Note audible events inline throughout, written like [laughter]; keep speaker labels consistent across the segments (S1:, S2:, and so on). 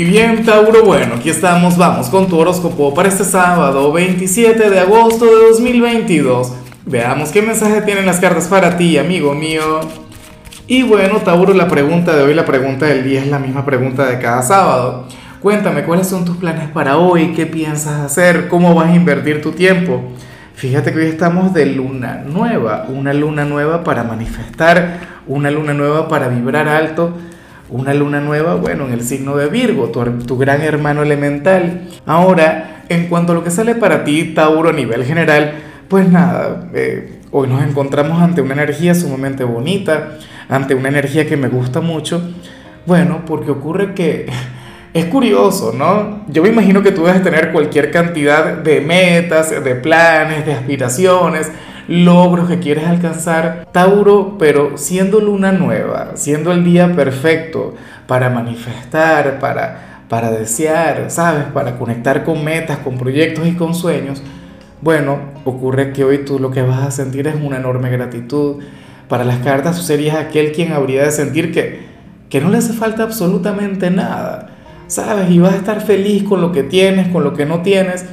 S1: Y bien, Tauro, bueno, aquí estamos, vamos con tu horóscopo para este sábado 27 de agosto de 2022. Veamos qué mensaje tienen las cartas para ti, amigo mío. Y bueno, Tauro, la pregunta de hoy, la pregunta del día es la misma pregunta de cada sábado. Cuéntame, ¿cuáles son tus planes para hoy? ¿Qué piensas hacer? ¿Cómo vas a invertir tu tiempo? Fíjate que hoy estamos de luna nueva, una luna nueva para manifestar, una luna nueva para vibrar alto una luna nueva, bueno, en el signo de Virgo, tu, gran hermano elemental. Ahora, en cuanto a lo que sale para ti, Tauro, a nivel general, pues nada, eh, hoy nos encontramos ante una energía sumamente bonita, ante una energía que me gusta mucho. Bueno, porque ocurre que [laughs] es curioso, ¿no? Yo me imagino que tú debes tener cualquier cantidad de metas, de planes, de aspiraciones, logros que quieres alcanzar, Tauro, pero siendo luna nueva, siendo el día perfecto para manifestar, para, para desear, ¿sabes? Para conectar con metas, con proyectos y con sueños, bueno, ocurre que hoy tú lo que vas a sentir es una enorme gratitud. Para las cartas tú serías aquel quien habría de sentir que, que no le hace falta absolutamente nada, ¿sabes? Y vas a estar feliz con lo que tienes, con lo que no tienes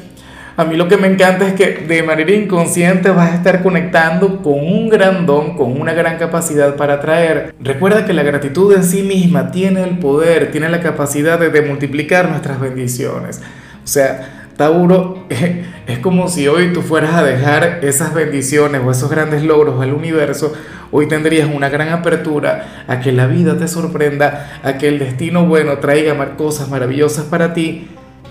S1: a mí lo que me encanta es que de manera inconsciente vas a estar conectando con un gran don, con una gran capacidad para atraer. Recuerda que la gratitud en sí misma tiene el poder, tiene la capacidad de, multiplicar nuestras bendiciones. O sea, Tauro, [laughs] es como si hoy tú fueras a dejar esas bendiciones o esos grandes logros al universo, hoy tendrías una gran apertura a que la vida te sorprenda, a que el destino bueno traiga cosas maravillosas para ti.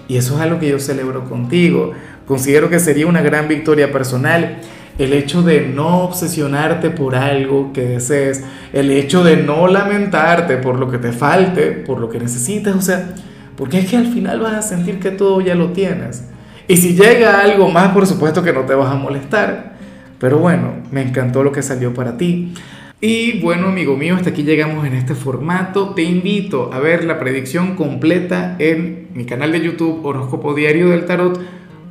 S1: Y eso es algo que yo celebro contigo. Considero que sería una gran victoria personal el hecho de no obsesionarte por algo que desees, el hecho de no lamentarte por lo que te falte, por lo que necesitas, o sea, porque es que al final vas a sentir que todo ya lo tienes. Y si llega algo más, por supuesto que no te vas a molestar. Pero bueno, me encantó lo que salió para ti. Y bueno, amigo mío, hasta aquí llegamos en este formato. Te invito a ver la predicción completa en mi canal de YouTube Horóscopo Diario del Tarot